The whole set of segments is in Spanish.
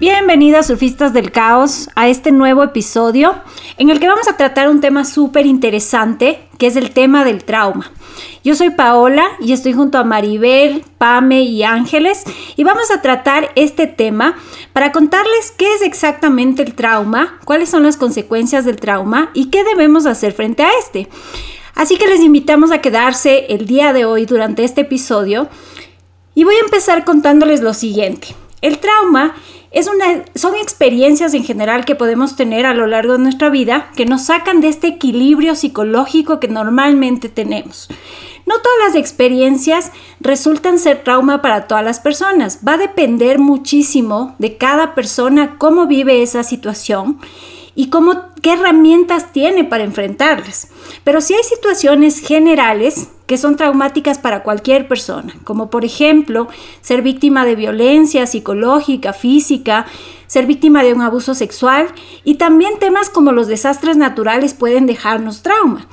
Bienvenidas surfistas del caos a este nuevo episodio en el que vamos a tratar un tema súper interesante que es el tema del trauma. Yo soy Paola y estoy junto a Maribel, Pame y Ángeles y vamos a tratar este tema para contarles qué es exactamente el trauma, cuáles son las consecuencias del trauma y qué debemos hacer frente a este. Así que les invitamos a quedarse el día de hoy durante este episodio y voy a empezar contándoles lo siguiente. El trauma es una, son experiencias en general que podemos tener a lo largo de nuestra vida que nos sacan de este equilibrio psicológico que normalmente tenemos. No todas las experiencias resultan ser trauma para todas las personas. Va a depender muchísimo de cada persona cómo vive esa situación y cómo, qué herramientas tiene para enfrentarlas. Pero si hay situaciones generales que son traumáticas para cualquier persona, como por ejemplo ser víctima de violencia psicológica, física, ser víctima de un abuso sexual y también temas como los desastres naturales pueden dejarnos trauma.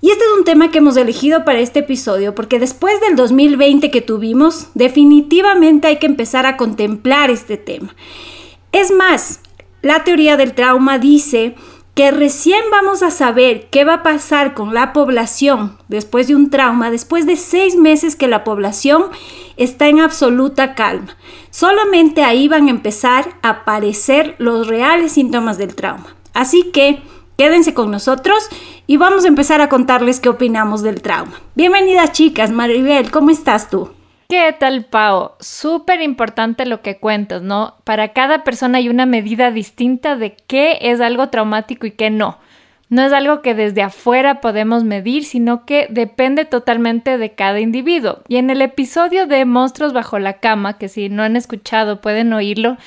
Y este es un tema que hemos elegido para este episodio porque después del 2020 que tuvimos, definitivamente hay que empezar a contemplar este tema. Es más, la teoría del trauma dice que recién vamos a saber qué va a pasar con la población después de un trauma, después de seis meses que la población está en absoluta calma. Solamente ahí van a empezar a aparecer los reales síntomas del trauma. Así que quédense con nosotros y vamos a empezar a contarles qué opinamos del trauma. Bienvenidas chicas, Maribel, ¿cómo estás tú? ¿Qué tal, Pau? Súper importante lo que cuentas, ¿no? Para cada persona hay una medida distinta de qué es algo traumático y qué no. No es algo que desde afuera podemos medir, sino que depende totalmente de cada individuo. Y en el episodio de Monstruos bajo la cama, que si no han escuchado pueden oírlo,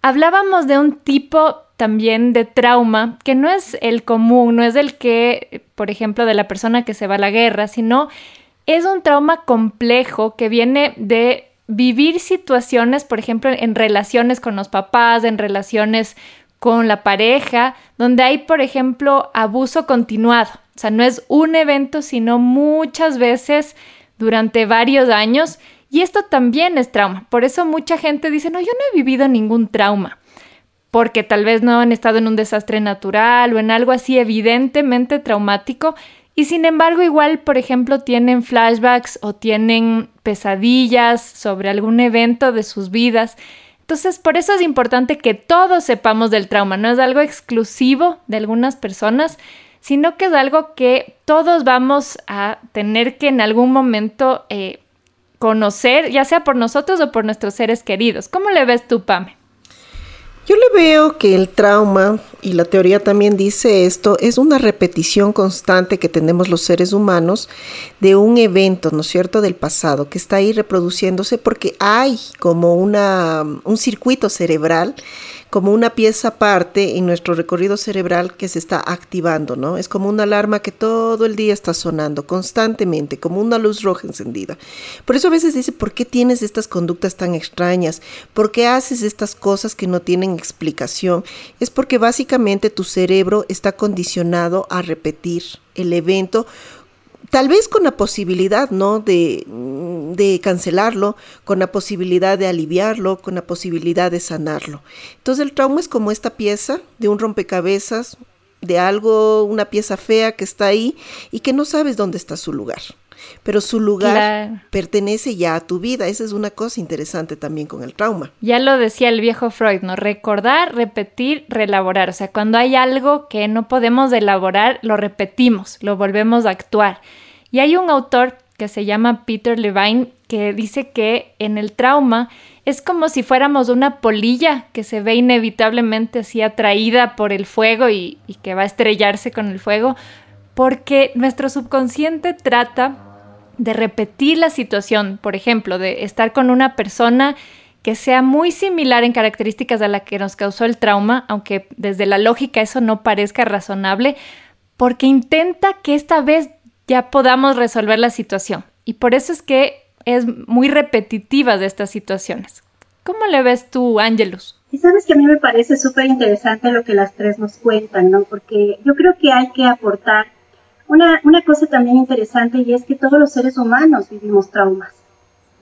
hablábamos de un tipo también de trauma que no es el común, no es el que, por ejemplo, de la persona que se va a la guerra, sino es un trauma complejo que viene de vivir situaciones, por ejemplo, en relaciones con los papás, en relaciones con la pareja, donde hay, por ejemplo, abuso continuado. O sea, no es un evento, sino muchas veces durante varios años. Y esto también es trauma. Por eso mucha gente dice, no, yo no he vivido ningún trauma. Porque tal vez no han estado en un desastre natural o en algo así evidentemente traumático y sin embargo, igual, por ejemplo, tienen flashbacks o tienen pesadillas sobre algún evento de sus vidas. Entonces, por eso es importante que todos sepamos del trauma. No es algo exclusivo de algunas personas, sino que es algo que todos vamos a tener que en algún momento eh, conocer, ya sea por nosotros o por nuestros seres queridos. ¿Cómo le ves tú, Pame? Yo le veo que el trauma, y la teoría también dice esto, es una repetición constante que tenemos los seres humanos de un evento, ¿no es cierto?, del pasado, que está ahí reproduciéndose porque hay como una, un circuito cerebral como una pieza aparte en nuestro recorrido cerebral que se está activando, ¿no? Es como una alarma que todo el día está sonando constantemente, como una luz roja encendida. Por eso a veces dice, ¿por qué tienes estas conductas tan extrañas? ¿Por qué haces estas cosas que no tienen explicación? Es porque básicamente tu cerebro está condicionado a repetir el evento tal vez con la posibilidad, ¿no? De, mm, de, cancelarlo, con la posibilidad de aliviarlo, con la posibilidad de sanarlo. Entonces el trauma es como esta pieza de un rompecabezas, de algo, una pieza fea que está ahí y que no sabes dónde está su lugar. Pero su lugar pertenece ya a tu vida. Esa es una cosa interesante también con el trauma. Ya lo decía el viejo Freud, ¿no? Recordar, repetir, reelaborar. O sea, cuando hay algo que no podemos elaborar, lo repetimos, lo volvemos a actuar. Y hay un autor que se llama Peter Levine que dice que en el trauma es como si fuéramos una polilla que se ve inevitablemente así atraída por el fuego y, y que va a estrellarse con el fuego, porque nuestro subconsciente trata de repetir la situación, por ejemplo, de estar con una persona que sea muy similar en características a la que nos causó el trauma, aunque desde la lógica eso no parezca razonable, porque intenta que esta vez ya podamos resolver la situación. Y por eso es que es muy repetitiva de estas situaciones. ¿Cómo le ves tú, Ángelus? Y sabes que a mí me parece súper interesante lo que las tres nos cuentan, ¿no? Porque yo creo que hay que aportar una, cosa también interesante y es que todos los seres humanos vivimos traumas.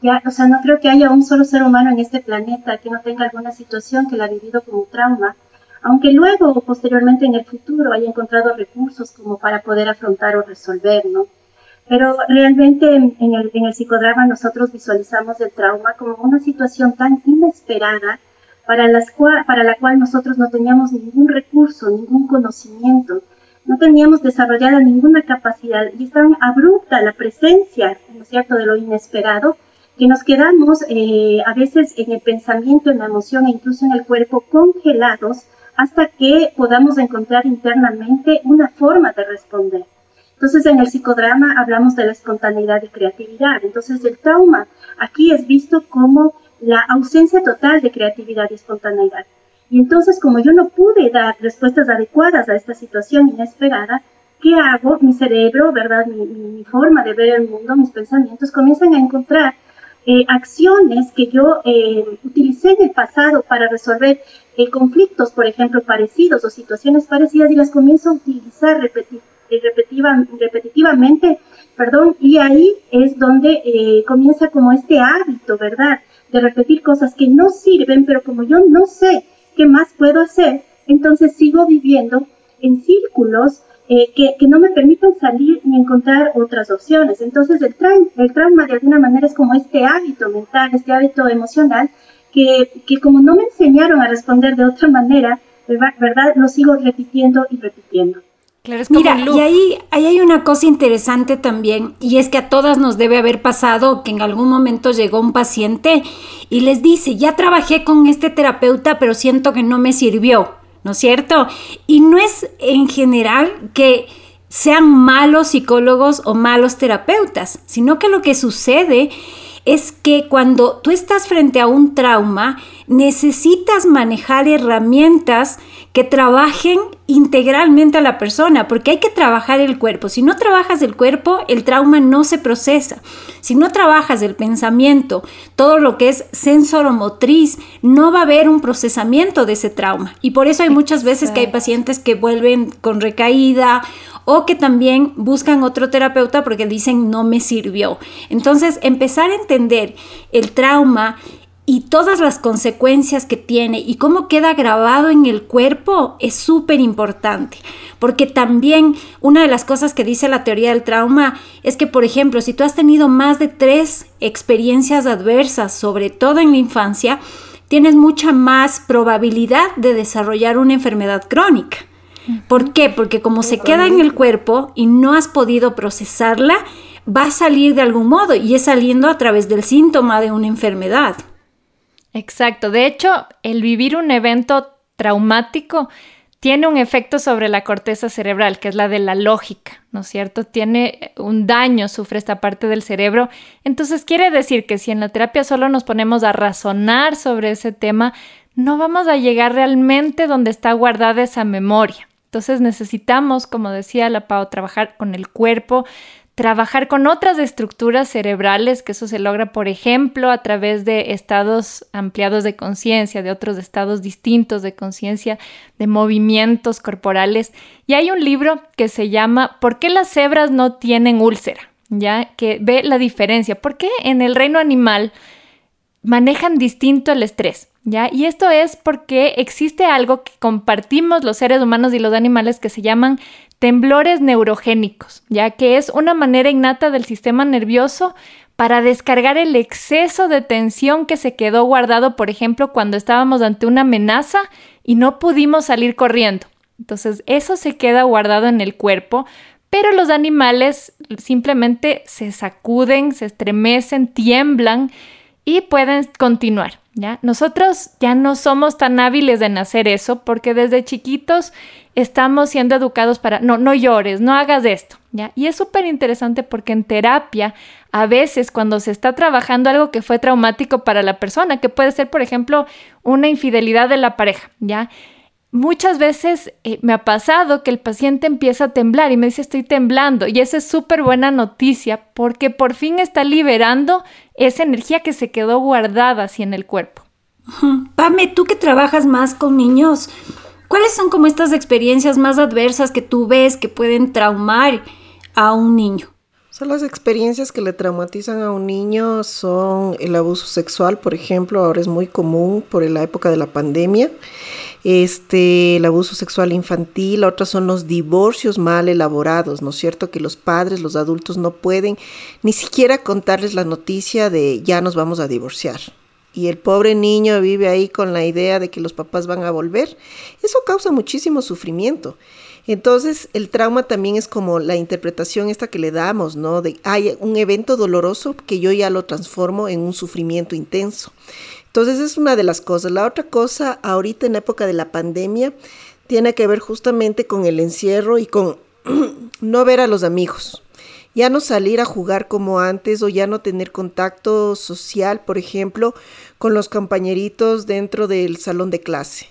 Ya, o sea, no creo que haya un solo ser humano en este planeta que no tenga alguna situación que la ha vivido como trauma, aunque luego o posteriormente en el futuro haya encontrado recursos como para poder afrontar o resolver, ¿no? Pero realmente en, el, en el psicodrama nosotros visualizamos el trauma como una situación tan inesperada para, las para la cual nosotros no teníamos ningún recurso, ningún conocimiento, no teníamos desarrollada ninguna capacidad y es tan abrupta la presencia, ¿no cierto?, de lo inesperado, que nos quedamos eh, a veces en el pensamiento, en la emoción e incluso en el cuerpo congelados hasta que podamos encontrar internamente una forma de responder. Entonces, en el psicodrama hablamos de la espontaneidad y creatividad. Entonces, el trauma aquí es visto como la ausencia total de creatividad y espontaneidad. Y entonces, como yo no pude dar respuestas adecuadas a esta situación inesperada, ¿qué hago? Mi cerebro, ¿verdad? Mi, forma de ver el mundo, mis pensamientos comienzan a encontrar eh, acciones que yo eh, utilicé en el pasado para resolver eh, conflictos, por ejemplo, parecidos o situaciones parecidas y las comienzo a utilizar, repetir repetitiva, repetitivamente, perdón, y ahí es donde eh, comienza como este hábito, ¿verdad? De repetir cosas que no sirven, pero como yo no sé qué más puedo hacer, entonces sigo viviendo en círculos eh, que, no me permiten salir ni encontrar otras opciones. Entonces el trauma de alguna manera es como este hábito mental, este hábito emocional, que, que como no me enseñaron a responder de otra manera, ¿verdad? Lo sigo repitiendo y repitiendo. Mira, y ahí, ahí hay una cosa interesante también, y es que a todas nos debe haber pasado que en algún momento llegó un paciente y les dice, ya trabajé con este terapeuta, pero siento que no me sirvió, ¿no es cierto? Y no es en general que sean malos psicólogos o malos terapeutas, sino que lo que sucede es que cuando tú estás frente a un trauma, necesitas manejar herramientas que trabajen integralmente a la persona, porque hay que trabajar el cuerpo. Si no trabajas el cuerpo, el trauma no se procesa. Si no trabajas el pensamiento, todo lo que es sensoromotriz, no va a haber un procesamiento de ese trauma. Y por eso hay muchas veces que hay pacientes que vuelven con recaída o que también buscan otro terapeuta porque dicen no me sirvió. Entonces, empezar a entender el trauma y todas las consecuencias que tiene y cómo queda grabado en el cuerpo es súper importante. Porque también una de las cosas que dice la teoría del trauma es que, por ejemplo, si tú has tenido más de tres experiencias adversas, sobre todo en la infancia, tienes mucha más probabilidad de desarrollar una enfermedad crónica. ¿Por qué? Porque como se queda en el cuerpo y no has podido procesarla, va a salir de algún modo y es saliendo a través del síntoma de una enfermedad. Exacto. De hecho, el vivir un evento traumático tiene un efecto sobre la corteza cerebral, que es la de la lógica, ¿no es cierto? Tiene un daño, sufre esta parte del cerebro. Entonces quiere decir que si en la terapia solo nos ponemos a razonar sobre ese tema, no vamos a llegar realmente donde está guardada esa memoria. Entonces necesitamos, como decía la Pau, trabajar con el cuerpo, trabajar con otras estructuras cerebrales, que eso se logra, por ejemplo, a través de estados ampliados de conciencia, de otros estados distintos de conciencia, de movimientos corporales. Y hay un libro que se llama ¿Por qué las cebras no tienen úlcera? ¿Ya? Que ve la diferencia. ¿Por qué en el reino animal manejan distinto el estrés? Y esto es porque existe algo que compartimos los seres humanos y los animales que se llaman temblores neurogénicos, ya que es una manera innata del sistema nervioso para descargar el exceso de tensión que se quedó guardado, por ejemplo, cuando estábamos ante una amenaza y no pudimos salir corriendo. Entonces, eso se queda guardado en el cuerpo, pero los animales simplemente se sacuden, se estremecen, tiemblan y pueden continuar. ¿ya? Nosotros ya no somos tan hábiles en hacer eso porque desde chiquitos estamos siendo educados para, no, no llores, no hagas esto. ¿ya? Y es súper interesante porque en terapia, a veces cuando se está trabajando algo que fue traumático para la persona, que puede ser, por ejemplo, una infidelidad de la pareja, ¿ya? Muchas veces eh, me ha pasado que el paciente empieza a temblar y me dice estoy temblando y esa es súper buena noticia porque por fin está liberando esa energía que se quedó guardada así en el cuerpo. Pame, tú que trabajas más con niños, ¿cuáles son como estas experiencias más adversas que tú ves que pueden traumar a un niño? Son las experiencias que le traumatizan a un niño son el abuso sexual, por ejemplo, ahora es muy común por la época de la pandemia este, el abuso sexual infantil, otras son los divorcios mal elaborados, ¿no es cierto? Que los padres, los adultos no pueden ni siquiera contarles la noticia de ya nos vamos a divorciar. Y el pobre niño vive ahí con la idea de que los papás van a volver. Eso causa muchísimo sufrimiento. Entonces, el trauma también es como la interpretación esta que le damos, ¿no? De hay un evento doloroso que yo ya lo transformo en un sufrimiento intenso. Entonces es una de las cosas. La otra cosa, ahorita en época de la pandemia, tiene que ver justamente con el encierro y con no ver a los amigos. Ya no salir a jugar como antes o ya no tener contacto social, por ejemplo, con los compañeritos dentro del salón de clase.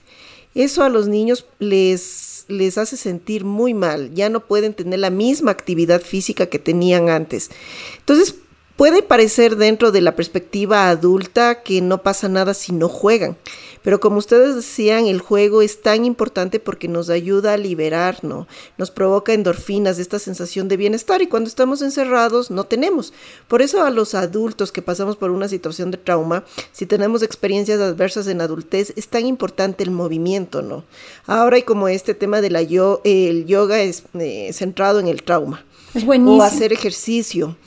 Eso a los niños les, les hace sentir muy mal. Ya no pueden tener la misma actividad física que tenían antes. Entonces, Puede parecer dentro de la perspectiva adulta que no pasa nada si no juegan, pero como ustedes decían, el juego es tan importante porque nos ayuda a liberarnos, nos provoca endorfinas, esta sensación de bienestar y cuando estamos encerrados no tenemos. Por eso a los adultos que pasamos por una situación de trauma, si tenemos experiencias adversas en adultez, es tan importante el movimiento, ¿no? Ahora y como este tema de la yo, el yoga es eh, centrado en el trauma. Es buenísimo. O hacer ejercicio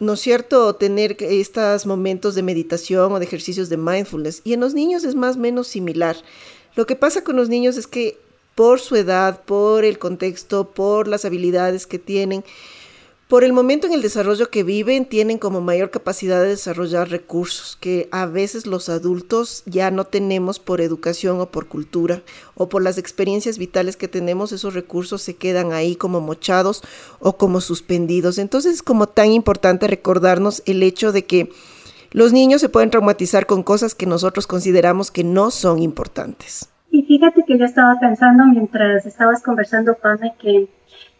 ¿no es cierto?, tener estos momentos de meditación o de ejercicios de mindfulness. Y en los niños es más o menos similar. Lo que pasa con los niños es que por su edad, por el contexto, por las habilidades que tienen, por el momento en el desarrollo que viven, tienen como mayor capacidad de desarrollar recursos que a veces los adultos ya no tenemos por educación o por cultura o por las experiencias vitales que tenemos, esos recursos se quedan ahí como mochados o como suspendidos. Entonces es como tan importante recordarnos el hecho de que los niños se pueden traumatizar con cosas que nosotros consideramos que no son importantes. Y fíjate que yo estaba pensando mientras estabas conversando, Pame, que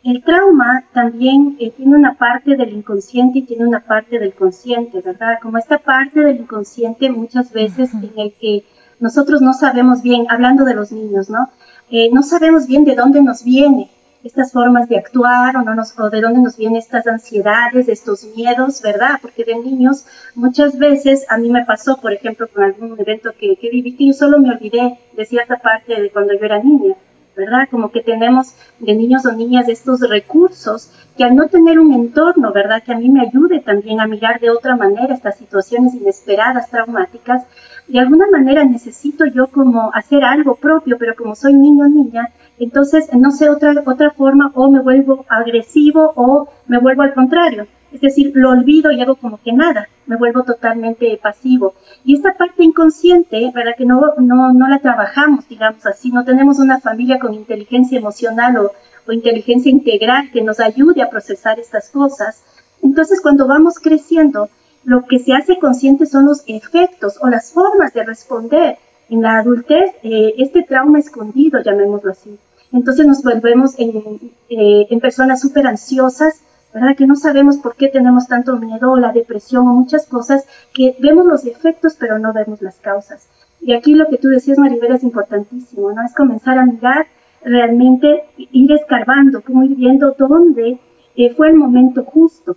el trauma también eh, tiene una parte del inconsciente y tiene una parte del consciente, ¿verdad? Como esta parte del inconsciente muchas veces en el que nosotros no sabemos bien, hablando de los niños, ¿no? Eh, no sabemos bien de dónde nos viene estas formas de actuar o, no nos, o de dónde nos vienen estas ansiedades, estos miedos, ¿verdad? Porque de niños muchas veces a mí me pasó, por ejemplo, con algún evento que, que viví, que yo solo me olvidé de cierta parte de cuando yo era niña ¿verdad? Como que tenemos de niños o niñas estos recursos que al no tener un entorno, ¿verdad? Que a mí me ayude también a mirar de otra manera estas situaciones inesperadas, traumáticas, de alguna manera necesito yo como hacer algo propio, pero como soy niño o niña, entonces no sé otra, otra forma o me vuelvo agresivo o me vuelvo al contrario. Es decir, lo olvido y hago como que nada, me vuelvo totalmente pasivo. Y esta parte inconsciente, ¿verdad? Que no, no, no la trabajamos, digamos así, no tenemos una familia con inteligencia emocional o, o inteligencia integral que nos ayude a procesar estas cosas. Entonces, cuando vamos creciendo, lo que se hace consciente son los efectos o las formas de responder. En la adultez, eh, este trauma escondido, llamémoslo así. Entonces nos volvemos en, eh, en personas súper ansiosas, ¿verdad? Que no sabemos por qué tenemos tanto miedo o la depresión o muchas cosas, que vemos los efectos pero no vemos las causas. Y aquí lo que tú decías, Maribel, es importantísimo, ¿no? Es comenzar a mirar realmente, ir escarbando, como ir viendo dónde eh, fue el momento justo.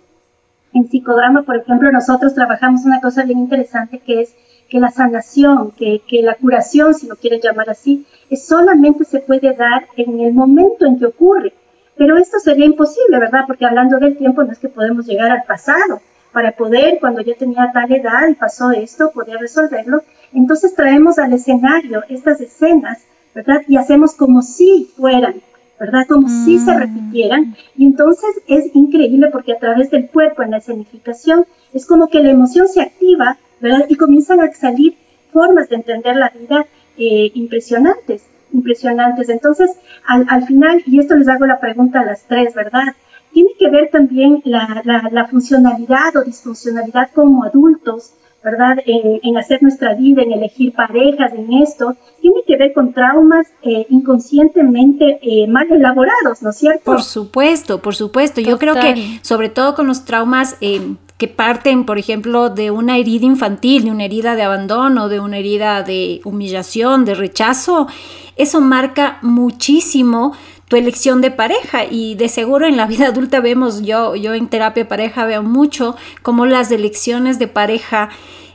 En psicodrama, por ejemplo, nosotros trabajamos una cosa bien interesante que es que la sanación, que, la curación, si lo quieren llamar así, solamente se puede dar en el momento en que ocurre. Pero esto sería imposible, ¿verdad? Porque hablando del tiempo no es que podemos llegar al pasado para poder, cuando yo tenía tal edad y pasó esto, poder resolverlo. Entonces traemos al escenario estas escenas, ¿verdad? Y hacemos como si fueran, ¿verdad? Como si se mm. repitieran. Y entonces es increíble porque a través del cuerpo en la escenificación es como que la emoción se activa ¿verdad? Y comienzan a salir formas de entender la vida eh, impresionantes, impresionantes. Entonces, al, al, final, y esto les hago la pregunta a las tres, ¿verdad? Tiene que ver también la, la, la funcionalidad o disfuncionalidad como adultos ¿verdad? En, hacer nuestra vida, en elegir parejas, en esto, tiene que ver con traumas eh, inconscientemente eh, mal elaborados, ¿no es cierto? Por supuesto, por supuesto. Yo creo que sobre todo con los traumas eh, que parten, por ejemplo, de una herida infantil, de una herida de abandono, de una herida de humillación, de rechazo, eso marca muchísimo tu elección de pareja y de seguro en la vida adulta vemos, yo, yo en terapia pareja veo mucho como las elecciones de pareja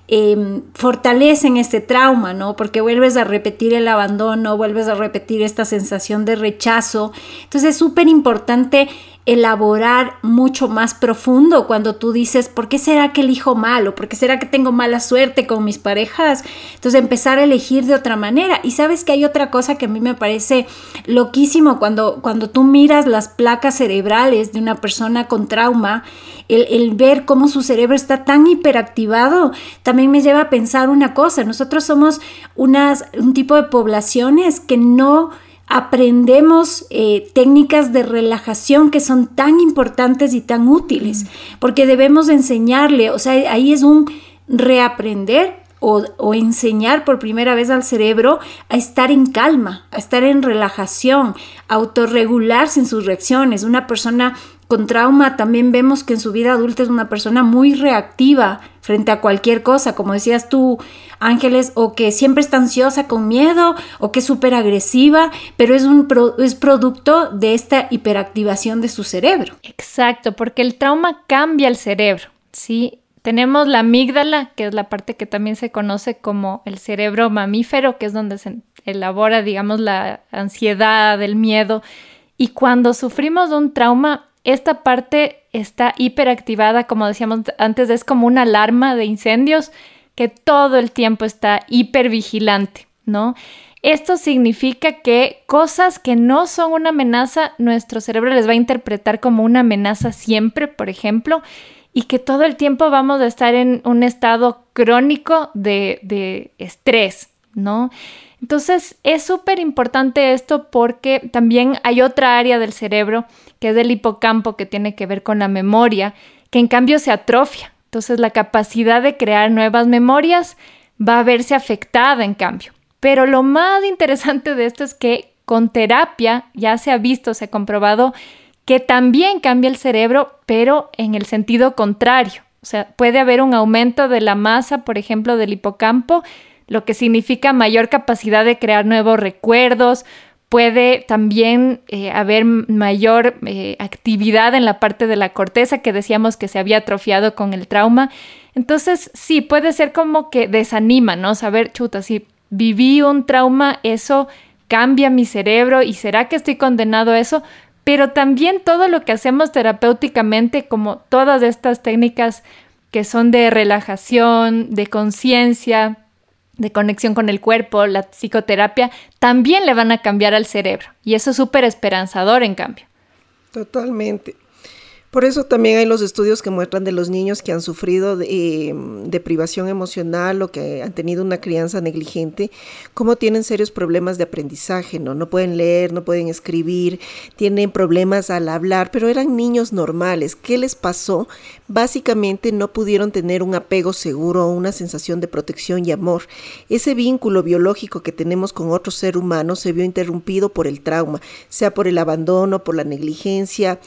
em, fortalecen este trauma, ¿no? Porque vuelves a repetir el abandono, vuelves a repetir esta sensación de rechazo. Entonces es súper importante elaborar mucho más profundo cuando tú dices, ¿por qué será que elijo mal? ¿O por qué será que tengo mala suerte con mis parejas? Entonces empezar a elegir de otra manera. Y sabes que hay otra cosa que a mí me parece loquísimo cuando, cuando tú miras las placas cerebrales de una persona con trauma, el, el ver cómo su cerebro está tan hiperactivado, también me lleva a pensar una cosa, nosotros somos unas, un tipo de poblaciones que no aprendemos eh, técnicas de relajación que son tan importantes y tan útiles, porque debemos enseñarle, o sea, ahí es un reaprender o, o, enseñar por primera vez al cerebro a estar en calma, a estar en relajación, a autorregularse en sus reacciones. Una persona con trauma también vemos que en su vida adulta es una persona muy reactiva frente a cualquier cosa, como decías tú, Ángeles, o que siempre está ansiosa con miedo, o que es súper agresiva, pero es, un es producto de esta hiperactivación de su cerebro. Exacto, porque el trauma cambia el cerebro, ¿sí? Tenemos la amígdala, que es la parte que también se conoce como el cerebro mamífero, que es donde se elabora, digamos, la ansiedad, el miedo. Y cuando sufrimos un trauma, esta parte está hiperactivada, como decíamos antes, es como una alarma de incendios que todo el tiempo está hipervigilante, ¿no? Esto significa que cosas que no son una amenaza, nuestro cerebro les va a interpretar como una amenaza siempre, por ejemplo, y que todo el tiempo vamos a estar en un estado crónico de, de estrés, ¿no? Entonces es súper importante esto porque también hay otra área del cerebro que es el hipocampo que tiene que ver con la memoria, que en cambio se atrofia. Entonces la capacidad de crear nuevas memorias va a verse afectada en cambio. Pero lo más interesante de esto es que con terapia ya se ha visto, se ha comprobado que también cambia el cerebro, pero en el sentido contrario. O sea, puede haber un aumento de la masa, por ejemplo, del hipocampo, lo que significa mayor capacidad de crear nuevos recuerdos, puede también eh, haber mayor eh, actividad en la parte de la corteza que decíamos que se había atrofiado con el trauma. Entonces, sí, puede ser como que desanima, ¿no? Saber, chuta, si viví un trauma, eso cambia mi cerebro y será que estoy condenado a eso, pero también todo lo que hacemos terapéuticamente, como todas estas técnicas que son de relajación, de conciencia, de conexión con el cuerpo, la psicoterapia, también le van a cambiar al cerebro. Y eso es súper esperanzador, en cambio. Totalmente. Por eso también hay los estudios que muestran de los niños que han sufrido de, eh, privación emocional o que han tenido una crianza negligente, cómo tienen serios problemas de aprendizaje, ¿no? No pueden leer, no pueden escribir, tienen problemas al hablar, pero eran niños normales. ¿Qué les pasó? Básicamente no pudieron tener un apego seguro o una sensación de protección y amor. Ese vínculo biológico que tenemos con otro ser humano se vio interrumpido por el trauma, sea por el abandono, por la negligencia,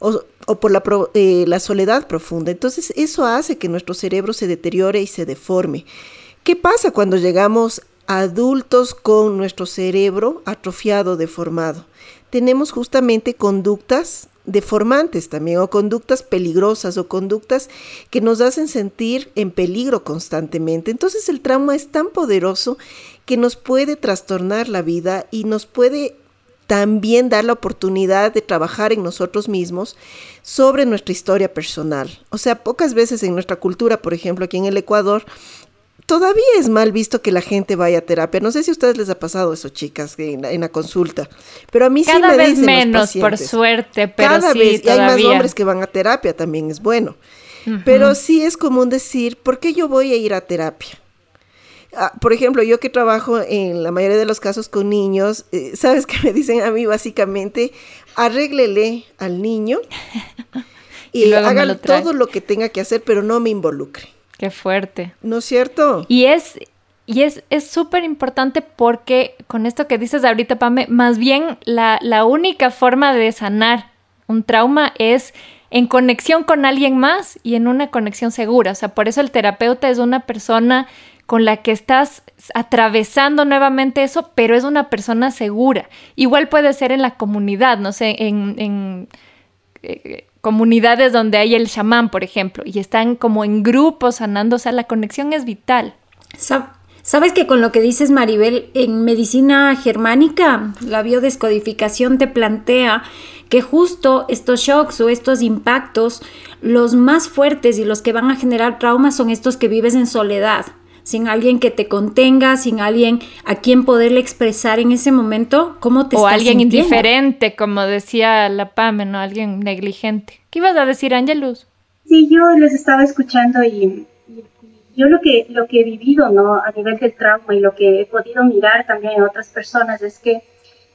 o, por la, eh, la soledad profunda. Entonces eso hace que nuestro cerebro se deteriore y se deforme. ¿Qué pasa cuando llegamos adultos con nuestro cerebro atrofiado, deformado? Tenemos justamente conductas deformantes también o conductas peligrosas o conductas que nos hacen sentir en peligro constantemente. Entonces el trauma es tan poderoso que nos puede trastornar la vida y nos puede también dar la oportunidad de trabajar en nosotros mismos sobre nuestra historia personal. O sea, pocas veces en nuestra cultura, por ejemplo, aquí en el Ecuador, todavía es mal visto que la gente vaya a terapia. No sé si a ustedes les ha pasado eso, chicas, en la, consulta. Pero a mí sí me vez menos, por suerte, pero Cada sí, vez, y hay más hombres que van a terapia, también es bueno. Pero sí es común decir, ¿por qué yo voy a ir a terapia? Ah, por ejemplo, yo que trabajo en la mayoría de los casos con niños, eh, ¿sabes qué me dicen a mí básicamente? Arréglele al niño y, haga todo lo que tenga que hacer, pero no me involucre. Qué fuerte. ¿No es cierto? Y es y es súper importante porque con esto que dices ahorita, Pame, más bien la, la única forma de sanar un trauma es en conexión con alguien más y en una conexión segura. O sea, por eso el terapeuta es una persona con la que estás atravesando nuevamente eso, pero es una persona segura. Igual puede ser en la comunidad, no sé, en, eh, comunidades donde hay el chamán, por ejemplo, y están como en grupos sanando, o sea, la conexión es vital. Sabes que con lo que dices, Maribel, en medicina germánica, la biodescodificación te plantea que justo estos shocks o estos impactos, los más fuertes y los que van a generar traumas son estos que vives en soledad sin alguien que te contenga, sin alguien a quien poderle expresar en ese momento cómo te o alguien indiferente, como decía la PAME, ¿no? Alguien negligente. ¿Qué ibas a decir, Angelus? Sí, yo les estaba escuchando y, yo lo que, lo que he vivido, ¿no? A nivel del trauma y lo que he podido mirar también en otras personas es que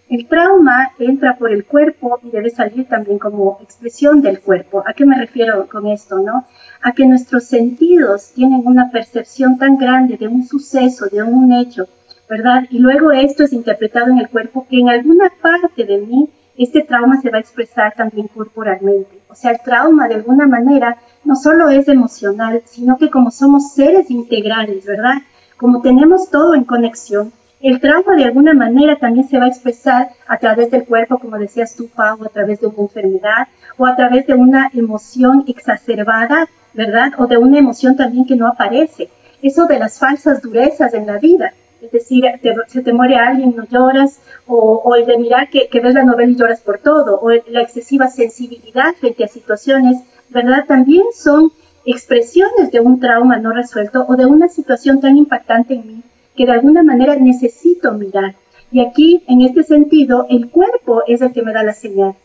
el trauma entra por el cuerpo y debe salir también como expresión del cuerpo. ¿A qué me refiero con esto, no? A que nuestros sentidos tienen una percepción tan grande de un suceso, de un hecho, ¿verdad? Y luego esto es interpretado en el cuerpo que en alguna parte de mí este trauma se va a expresar también corporalmente. O sea, el trauma de alguna manera no solo es emocional, sino que como somos seres integrales, ¿verdad? Como tenemos todo en conexión, el trauma de alguna manera también se va a expresar a través del cuerpo, como decías tú, Pau, a través de una enfermedad o a través de una emoción exacerbada, ¿verdad? O de una emoción también que no aparece. Eso de las falsas durezas en la vida. Es decir, se te muere alguien, no lloras, o, el de mirar que, ves la novela y lloras por todo, o la excesiva sensibilidad frente a situaciones, ¿verdad? También son expresiones de un trauma no resuelto o de una situación tan impactante en mí que de alguna manera necesito mirar. Y aquí, en este sentido, el cuerpo es el que me da la señal,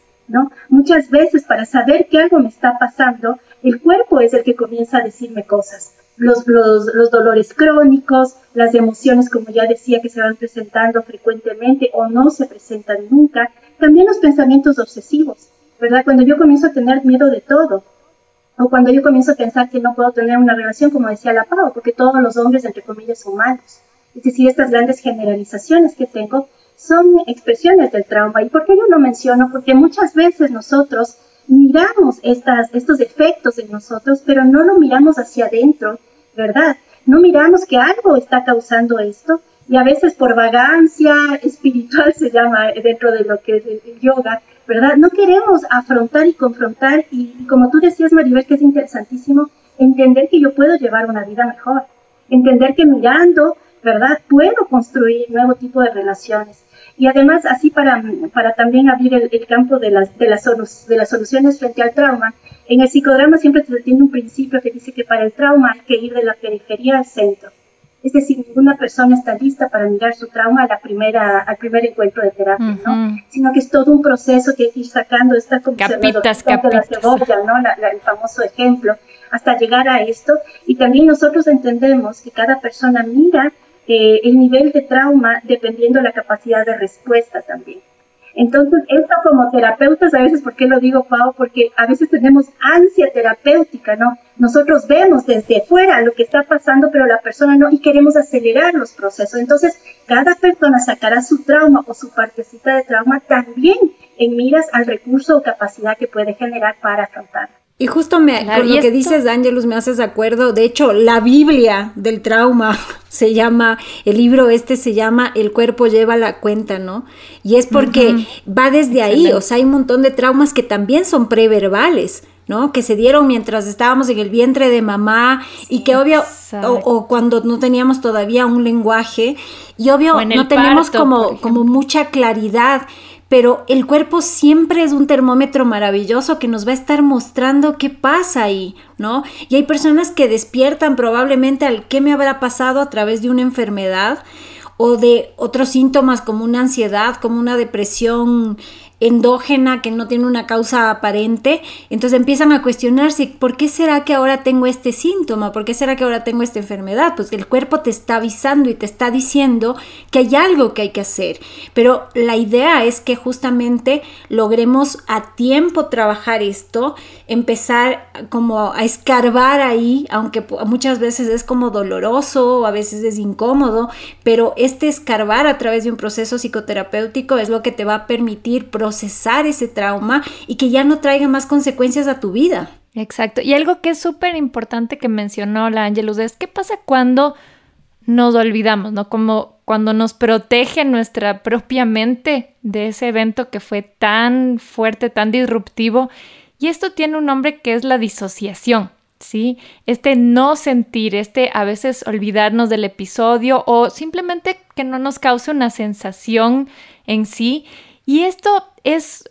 Muchas veces para saber que algo me está pasando, el cuerpo es el que comienza a decirme cosas. Los, los, los, dolores crónicos, las emociones, como ya decía, que se van presentando frecuentemente o no se presentan nunca, también los pensamientos obsesivos, ¿verdad? Cuando yo comienzo a tener miedo de todo, o cuando yo comienzo a pensar que no puedo tener una relación, como decía la Pau, porque todos los hombres, entre comillas, son malos. Es decir, estas grandes generalizaciones que tengo son expresiones del trauma. ¿Y por qué yo lo menciono? Porque muchas veces nosotros miramos estas, estos efectos en nosotros, pero no lo miramos hacia adentro, ¿verdad? No miramos que algo está causando esto y a veces por vagancia espiritual se llama dentro de lo que es el yoga, ¿verdad? No queremos afrontar y confrontar y, y como tú decías, Maribel, que es interesantísimo, entender que yo puedo llevar una vida mejor, entender que mirando ¿verdad? Puedo construir nuevo tipo de relaciones. Y además, así para, para también abrir el, campo de las, de, las de las soluciones frente al trauma, en el psicodrama siempre se tiene un principio que dice que para el trauma hay que ir de la periferia al centro. Es decir, ninguna persona está lista para mirar su trauma a la primera, al primer encuentro de terapia, ¿no? Sino que es todo un proceso que hay que ir sacando esta como capitas, capitas. la cebolla, ¿no? el famoso ejemplo, hasta llegar a esto. Y también nosotros entendemos que cada persona mira el nivel de trauma dependiendo de la capacidad de respuesta también. Entonces, esto como terapeutas, a veces, ¿por qué lo digo, Pau? Porque a veces tenemos ansia terapéutica, ¿no? Nosotros vemos desde fuera lo que está pasando, pero la persona no, y queremos acelerar los procesos. Entonces, cada persona sacará su trauma o su partecita de trauma también en miras al recurso o capacidad que puede generar para afrontarlo. Y justo me, con lo que dices, Ángelus, me haces de acuerdo. De hecho, la Biblia del trauma se llama, el libro este se llama El cuerpo lleva la cuenta, ¿no? Y es porque va desde ahí, o sea, hay un montón de traumas que también son preverbales. ¿no? Que se dieron mientras estábamos en el vientre de mamá y que obvio, o, cuando no teníamos todavía un lenguaje, y obvio no tenemos como, como mucha claridad pero el cuerpo siempre es un termómetro maravilloso que nos va a estar mostrando qué pasa ahí, ¿no? Y hay personas que despiertan probablemente al qué me habrá pasado a través de una enfermedad o de otros síntomas como una ansiedad, como una depresión endógena que no tiene una causa aparente, entonces empiezan a cuestionarse, ¿por qué será que ahora tengo este síntoma? ¿Por qué será que ahora tengo esta enfermedad? Pues el cuerpo te está avisando y te está diciendo que hay algo que hay que hacer. Pero la idea es que justamente logremos a tiempo trabajar esto, empezar como a escarbar ahí, aunque muchas veces es como doloroso, o a veces es incómodo, pero este escarbar a través de un proceso psicoterapéutico es lo que te va a permitir ese trauma y que ya no traiga más consecuencias a tu vida. Exacto. Y algo que es súper importante que mencionó la Angelus es qué pasa cuando nos olvidamos, ¿no? Como cuando nos protege nuestra propia mente de ese evento que fue tan fuerte, tan disruptivo. Y esto tiene un nombre que es la disociación. ¿sí? Este no sentir, este a veces olvidarnos del episodio o simplemente que no nos cause una sensación en sí. Y esto es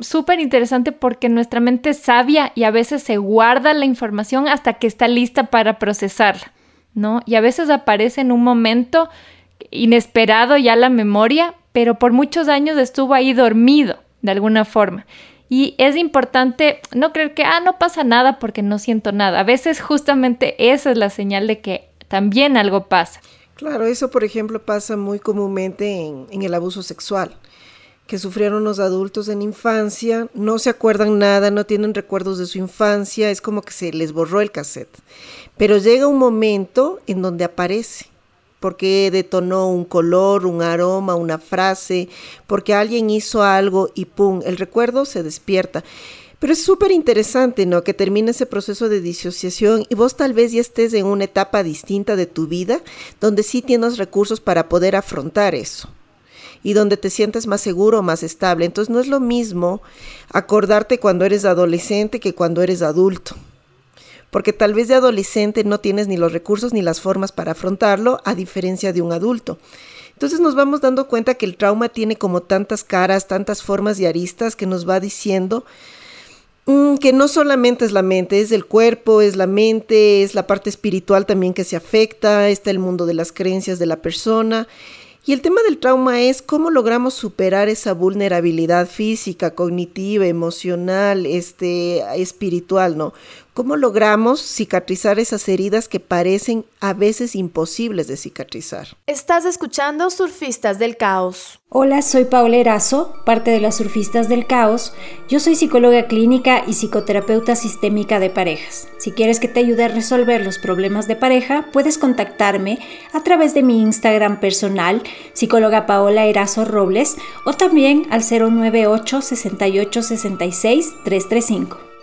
súper interesante porque nuestra mente es sabia y a veces se guarda la información hasta que está lista para procesarla, ¿no? Y a veces aparece en un momento inesperado ya la memoria, pero por muchos años estuvo ahí dormido de alguna forma. Y es importante no creer que, ah, no pasa nada porque no siento nada. A veces justamente esa es la señal de que también algo pasa. Claro, eso por ejemplo pasa muy comúnmente en, en el abuso sexual que sufrieron los adultos en infancia, no se acuerdan nada, no tienen recuerdos de su infancia, es como que se les borró el cassette. Pero llega un momento en donde aparece, porque detonó un color, un aroma, una frase, porque alguien hizo algo y ¡pum! El recuerdo se despierta. Pero es súper interesante, ¿no? Que termine ese proceso de disociación y vos tal vez ya estés en una etapa distinta de tu vida donde sí tienes recursos para poder afrontar eso y donde te sientes más seguro, más estable. Entonces no es lo mismo acordarte cuando eres adolescente que cuando eres adulto. Porque tal vez de adolescente no tienes ni los recursos ni las formas para afrontarlo, a diferencia de un adulto. Entonces nos vamos dando cuenta que el trauma tiene como tantas caras, tantas formas y aristas que nos va diciendo mm, que no solamente es la mente, es el cuerpo, es la mente, es la parte espiritual también que se afecta, está el mundo de las creencias de la persona y el tema del trauma es cómo logramos superar esa vulnerabilidad física, cognitiva, emocional, este, espiritual, ¿no? ¿Cómo logramos cicatrizar esas heridas que parecen a veces imposibles de cicatrizar? Estás escuchando Surfistas del Caos. Hola, soy Paola Erazo, parte de las Surfistas del Caos. Yo soy psicóloga clínica y psicoterapeuta sistémica de parejas. Si quieres que te ayude a resolver los problemas de pareja, puedes contactarme a través de mi Instagram personal, psicóloga Paola Erazo Robles, o también al 098 68 66 335.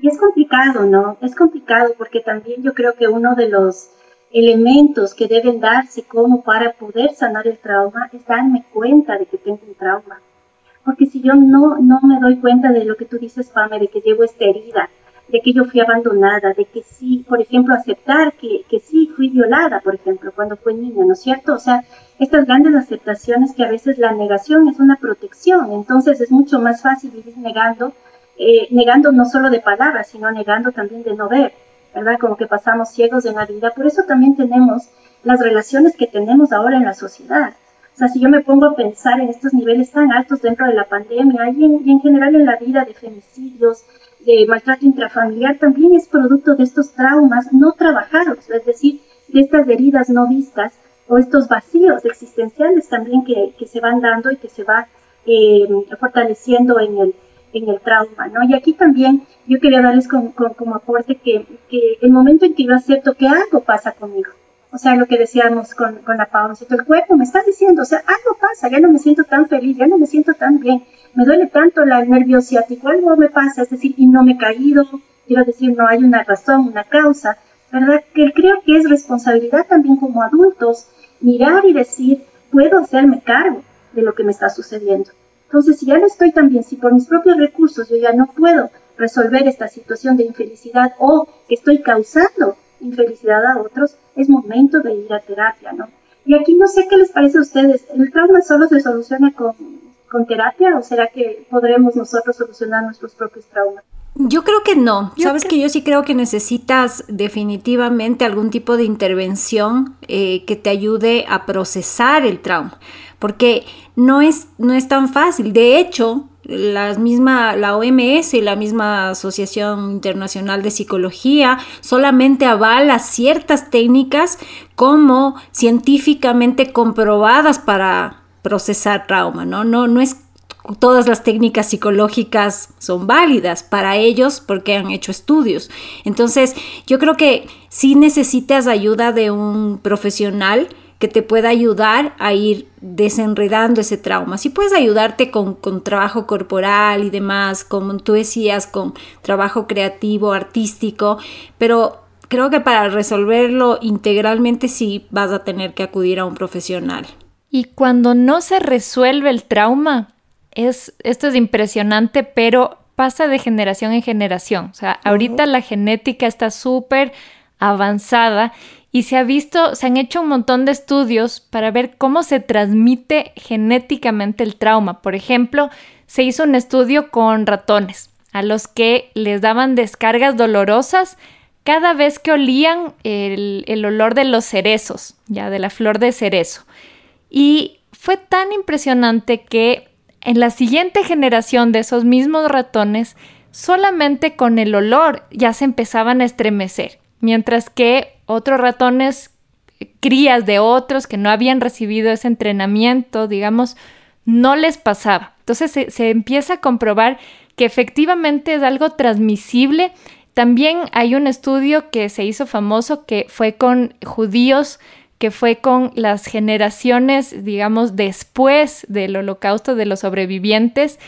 Y es complicado, ¿no? Es complicado porque también yo creo que uno de los elementos que deben darse como para poder sanar el trauma es darme cuenta de que tengo un trauma. Porque si yo no, no me doy cuenta de lo que tú dices, Pame, de que llevo esta herida, de que yo fui abandonada, de que sí, por ejemplo, aceptar que, que sí fui violada, por ejemplo, cuando fue niña, ¿no es cierto? O sea, estas grandes aceptaciones que a veces la negación es una protección, entonces es mucho más fácil vivir negando eh, negando no solo de palabras, sino negando también de no ver, ¿verdad? Como que pasamos ciegos en la vida. Por eso también tenemos las relaciones que tenemos ahora en la sociedad. O sea, si yo me pongo a pensar en estos niveles tan altos dentro de la pandemia y en, general en la vida de femicidios, de maltrato intrafamiliar, también es producto de estos traumas no trabajados, es decir, de estas heridas no vistas o estos vacíos existenciales también que, que se van dando y que se va eh, fortaleciendo en el, en el trauma, ¿no? Y aquí también yo quería darles como, aporte que, que, el momento en que yo acepto que algo pasa conmigo, o sea, lo que decíamos con, con la pausa, el cuerpo me está diciendo, o sea, algo pasa, ya no me siento tan feliz, ya no me siento tan bien, me duele tanto la, nervio ciático, algo me pasa, es decir, y no me he caído, quiero decir, no hay una razón, una causa, ¿verdad? Que creo que es responsabilidad también como adultos mirar y decir, puedo hacerme cargo de lo que me está sucediendo. Entonces, si ya no estoy tan bien, si por mis propios recursos yo ya no puedo resolver esta situación de infelicidad o que estoy causando infelicidad a otros, es momento de ir a terapia, ¿no? Y aquí no sé qué les parece a ustedes, ¿el trauma solo se soluciona con, con terapia o será que podremos nosotros solucionar nuestros propios traumas? Yo creo que no. Sabes que yo sí creo que necesitas definitivamente algún tipo de intervención eh, que te ayude a procesar el trauma, porque no es, no es tan fácil. De hecho, la misma, la OMS y la misma Asociación Internacional de Psicología solamente avala ciertas técnicas como científicamente comprobadas para procesar trauma, ¿no? No, no es todas las técnicas psicológicas son válidas para ellos porque han hecho estudios. Entonces, yo creo que si necesitas ayuda de un profesional que te pueda ayudar a ir desenredando ese trauma. Si puedes ayudarte con, con, trabajo corporal y demás, como tú decías, con trabajo creativo, artístico, pero creo que para resolverlo integralmente sí vas a tener que acudir a un profesional. Y cuando no se resuelve el trauma, es, esto es impresionante, pero pasa de generación en generación. O sea, ahorita la genética está súper avanzada y se ha visto, se han hecho un montón de estudios para ver cómo se transmite genéticamente el trauma. Por ejemplo, se hizo un estudio con ratones a los que les daban descargas dolorosas cada vez que olían el, el olor de los cerezos, ya de la flor de cerezo. Y fue tan impresionante que en la siguiente generación de esos mismos ratones, solamente con el olor ya se empezaban a estremecer, mientras que otros ratones, crías de otros que no habían recibido ese entrenamiento, digamos, no les pasaba. Entonces se, se empieza a comprobar que efectivamente es algo transmisible. También hay un estudio que se hizo famoso que fue con judíos que fue con las generaciones, digamos, después del holocausto de los sobrevivientes,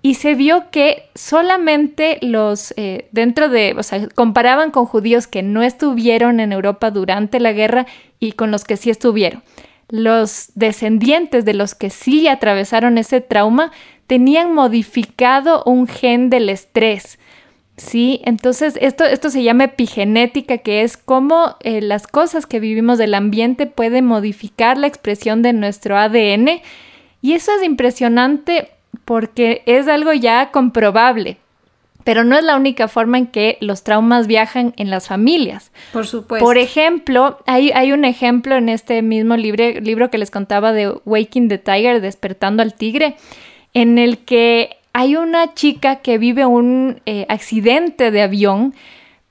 y se vio que solamente los, eh, dentro de, o sea, comparaban con judíos que no estuvieron en Europa durante la guerra y con los que sí estuvieron. Los descendientes de los que sí atravesaron ese trauma tenían modificado un gen del estrés, Sí, entonces esto, esto se llama epigenética, que es cómo eh, las cosas que vivimos del ambiente pueden modificar la expresión de nuestro ADN. Y eso es impresionante porque es algo ya comprobable. Pero no es la única forma en que los traumas viajan en las familias. Por supuesto. Por ejemplo, hay, hay un ejemplo en este mismo libro, libro que les contaba de Waking the Tiger, Despertando al Tigre, en el que hay una chica que vive un eh, accidente de avión,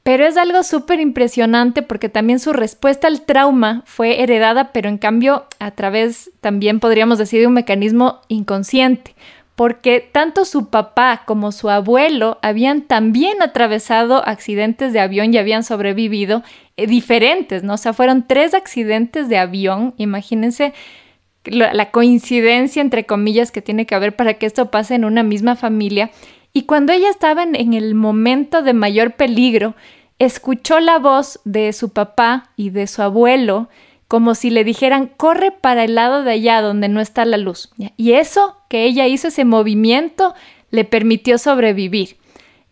pero es algo súper impresionante porque también su respuesta al trauma fue heredada, pero en cambio a través también podríamos decir de un mecanismo inconsciente, porque tanto su papá como su abuelo habían también atravesado accidentes de avión y habían sobrevivido eh, diferentes, ¿no? O sea, fueron tres accidentes de avión, imagínense la, coincidencia, entre comillas, que tiene que haber para que esto pase en una misma familia. Y cuando ella estaba en, el momento de mayor peligro, escuchó la voz de su papá y de su abuelo como si le dijeran, corre para el lado de allá donde no está la luz. Y eso que ella hizo, ese movimiento, le permitió sobrevivir.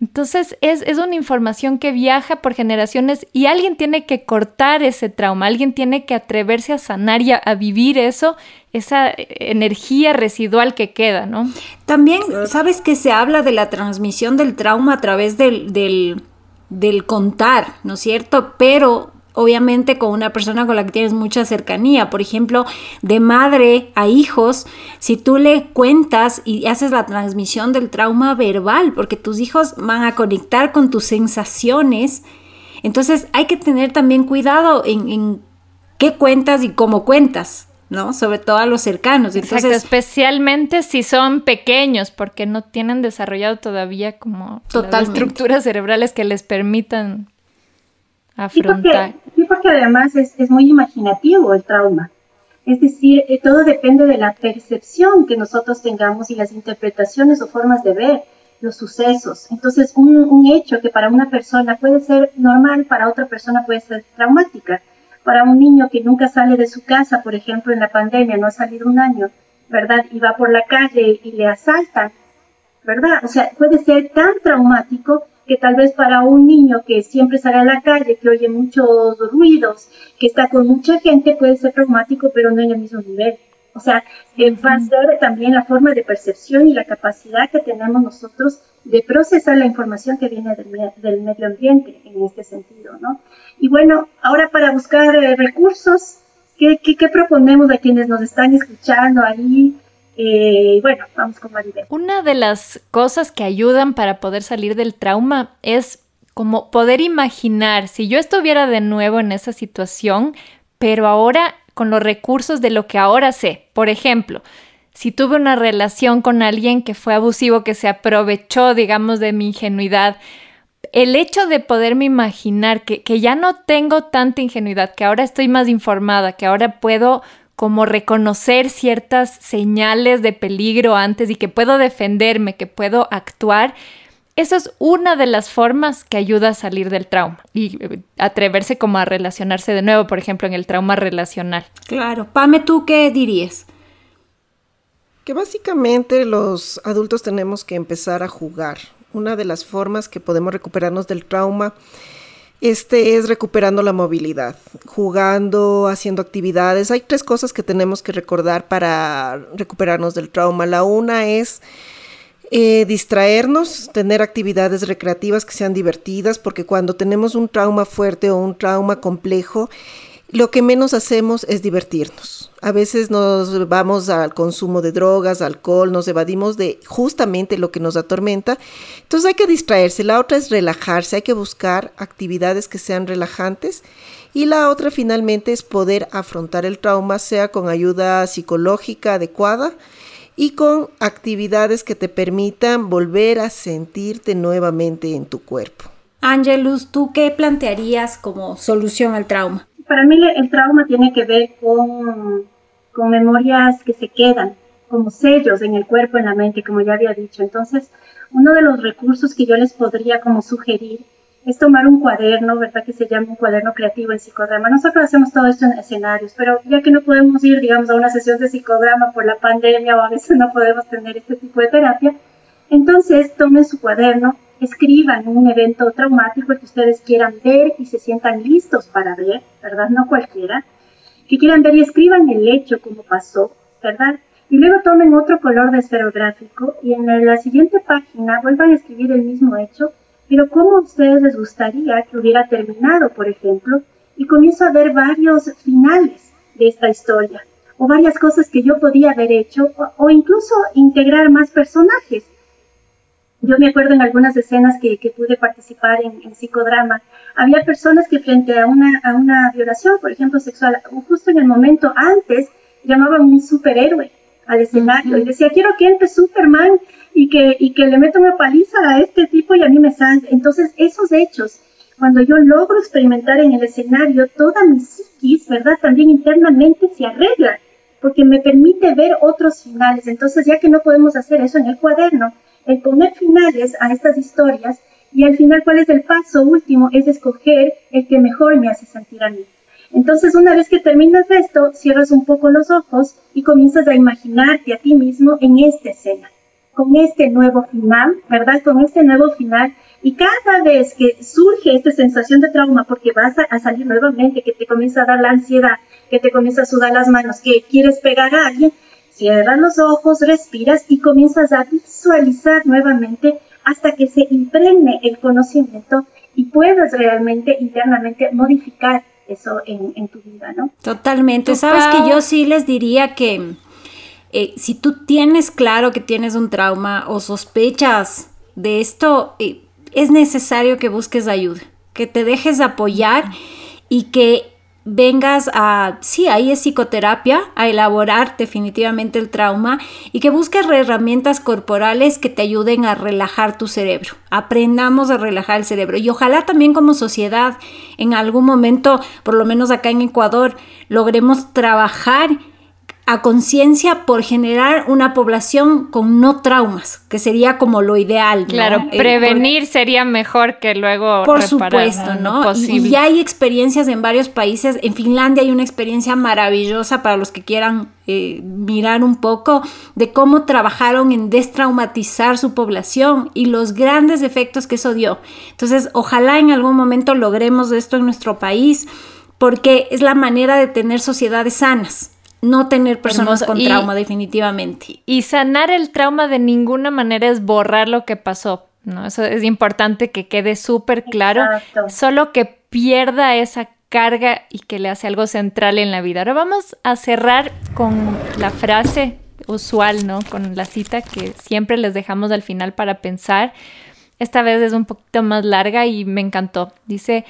Entonces es, una información que viaja por generaciones y alguien tiene que cortar ese trauma, alguien tiene que atreverse a sanar y a, vivir eso, esa energía residual que queda, ¿no? También, ¿sabes que se habla de la transmisión del trauma a través del, del, del contar, ¿no es cierto? Pero obviamente con una persona con la que tienes mucha cercanía. Por ejemplo, de madre a hijos, si tú le cuentas y haces la transmisión del trauma verbal, porque tus hijos van a conectar con tus sensaciones, entonces hay que tener también cuidado en, qué cuentas y cómo cuentas. ¿No? Sobre todo a los cercanos. Entonces, especialmente si son pequeños, porque no tienen desarrollado todavía como las estructuras cerebrales que les permitan afrontar. Sí, porque, además es, es, muy imaginativo el trauma. Es decir, eh, todo depende de la percepción que nosotros tengamos y las interpretaciones o formas de ver los sucesos. Entonces, un, un hecho que para una persona puede ser normal, para otra persona puede ser traumática. Para un niño que nunca sale de su casa, por ejemplo, en la pandemia, no ha salido un año, ¿verdad? Y va por la calle y le asaltan, ¿verdad? O sea, puede ser tan traumático que tal vez para un niño que siempre sale a la calle, que oye muchos ruidos, que está con mucha gente, puede ser traumático, pero no en el mismo nivel. O sea, va a ser también la forma de percepción y la capacidad que tenemos nosotros de procesar la información que viene del, medio ambiente en este sentido, ¿no? Y bueno, ahora para buscar eh, recursos, ¿qué, ¿qué, proponemos a quienes nos están escuchando ahí? Eh, bueno, vamos con Maribel. Una de las cosas que ayudan para poder salir del trauma es como poder imaginar si yo estuviera de nuevo en esa situación, pero ahora con los recursos de lo que ahora sé. Por ejemplo, si tuve una relación con alguien que fue abusivo, que se aprovechó, digamos, de mi ingenuidad, el hecho de poderme imaginar que, que, ya no tengo tanta ingenuidad, que ahora estoy más informada, que ahora puedo como reconocer ciertas señales de peligro antes y que puedo defenderme, que puedo actuar, eso es una de las formas que ayuda a salir del trauma y eh, atreverse como a relacionarse de nuevo, por ejemplo, en el trauma relacional. Claro. Pame, ¿tú qué dirías? Que básicamente los adultos tenemos que empezar a jugar. Una de las formas que podemos recuperarnos del trauma este es recuperando la movilidad, jugando, haciendo actividades. Hay tres cosas que tenemos que recordar para recuperarnos del trauma. La una es eh, distraernos, tener actividades recreativas que sean divertidas, porque cuando tenemos un trauma fuerte o un trauma complejo, lo que menos hacemos es divertirnos. A veces nos vamos al consumo de drogas, alcohol, nos evadimos de justamente lo que nos atormenta. Entonces hay que distraerse. La otra es relajarse, hay que buscar actividades que sean relajantes. Y la otra finalmente es poder afrontar el trauma, sea con ayuda psicológica adecuada y con actividades que te permitan volver a sentirte nuevamente en tu cuerpo. Angelus, ¿tú qué plantearías como solución al trauma? Para mí el trauma tiene que ver con, con memorias que se quedan, como sellos en el cuerpo, en la mente, como ya había dicho. Entonces, uno de los recursos que yo les podría como sugerir es tomar un cuaderno, ¿verdad? Que se llama un cuaderno creativo en psicodrama. Nosotros hacemos todo esto en escenarios, pero ya que no podemos ir, digamos, a una sesión de psicodrama por la pandemia o a veces no podemos tener este tipo de terapia, entonces tomen su cuaderno, escriban un evento traumático que ustedes quieran ver y se sientan listos para ver, ¿verdad? No cualquiera. Que quieran ver y escriban el hecho, como pasó, ¿verdad? Y luego tomen otro color de esferográfico y en la siguiente página vuelvan a escribir el mismo hecho pero ¿cómo a ustedes les gustaría que hubiera terminado, por ejemplo? Y comienzo a ver varios finales de esta historia, o varias cosas que yo podía haber hecho, o, incluso integrar más personajes. Yo me acuerdo en algunas escenas que, pude participar en, psicodrama, había personas que frente a una, a una violación, por ejemplo, sexual, justo en el momento antes, llamaban un superhéroe al escenario y decía, quiero que entre Superman y que, y que le meta una paliza a este tipo y a mí me salga. Entonces, esos hechos, cuando yo logro experimentar en el escenario, toda mi psiquis, ¿verdad? También internamente se arregla, porque me permite ver otros finales. Entonces, ya que no podemos hacer eso en el cuaderno, el poner finales a estas historias y al final, ¿cuál es el paso último? Es escoger el que mejor me hace sentir a mí. Entonces, una vez que terminas esto, cierras un poco los ojos y comienzas a imaginarte a ti mismo en esta escena con este nuevo final, ¿verdad? Con este nuevo final. Y cada vez que surge esta sensación de trauma, porque vas a, salir nuevamente, que te comienza a dar la ansiedad, que te comienza a sudar las manos, que quieres pegar a alguien, cierras los ojos, respiras y comienzas a visualizar nuevamente hasta que se impregne el conocimiento y puedas realmente internamente modificar eso en, en tu vida, ¿no? Totalmente. Sabes que yo sí les diría que eh, si tú tienes claro que tienes un trauma o sospechas de esto, eh, es necesario que busques ayuda, que te dejes apoyar y que vengas a, sí, ahí es psicoterapia, a elaborar definitivamente el trauma y que busques herramientas corporales que te ayuden a relajar tu cerebro. Aprendamos a relajar el cerebro y ojalá también como sociedad en algún momento, por lo menos acá en Ecuador, logremos trabajar a conciencia por generar una población con no traumas, que sería como lo ideal. Claro, eh, prevenir sería mejor que luego. Por supuesto, ¿no? Y, ya hay experiencias en varios países. En Finlandia hay una experiencia maravillosa para los que quieran eh, mirar un poco de cómo trabajaron en destraumatizar su población y los grandes efectos que eso dio. Entonces, ojalá en algún momento logremos esto en nuestro país, porque es la manera de tener sociedades sanas no tener personas con trauma definitivamente. Y sanar el trauma de ninguna manera es borrar lo que pasó, ¿no? Eso es importante que quede súper claro, solo que pierda esa carga y que le hace algo central en la vida. Ahora vamos a cerrar con la frase usual, ¿no? Con la cita que siempre les dejamos al final para pensar. Esta vez es un poquito más larga y me encantó. Dice,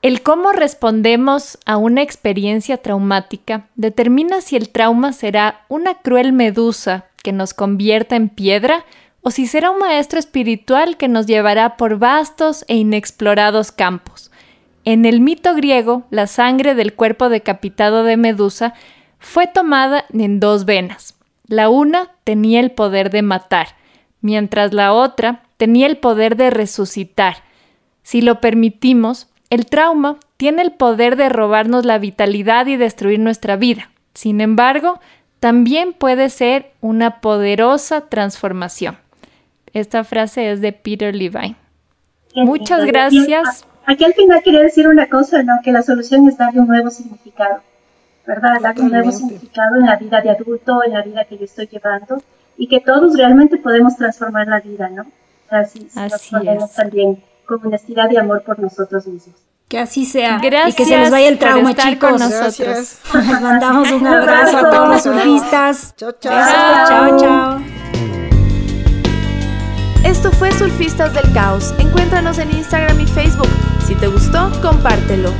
el cómo respondemos a una experiencia traumática determina si el trauma será una cruel medusa que nos convierta en piedra o si será un maestro espiritual que nos llevará por vastos e inexplorados campos. En el mito griego, la sangre del cuerpo decapitado de Medusa fue tomada en dos venas. La una tenía el poder de matar, mientras la otra tenía el poder de resucitar. Si lo permitimos, el trauma tiene el poder de robarnos la vitalidad y destruir nuestra vida. Sin embargo, también puede ser una poderosa transformación. Esta frase es de Peter Levine. Muchas gracias. Aquí al final quería decir una cosa, ¿no? Que la solución es darle un nuevo significado, ¿verdad? Darle un nuevo significado en la vida de adulto, en la vida que yo estoy llevando, y que todos realmente podemos transformar la vida, ¿no? Así, Así nos también con honestidad y amor por nosotros mismos. Que así sea. Gracias y que se les vaya el trauma, chicos. Con nosotros. Mandamos un abrazo a todos los surfistas. Chao, chao. Chao, chao. Esto fue Surfistas del Caos. Encuéntranos en Instagram y Facebook. Si te gustó, compártelo.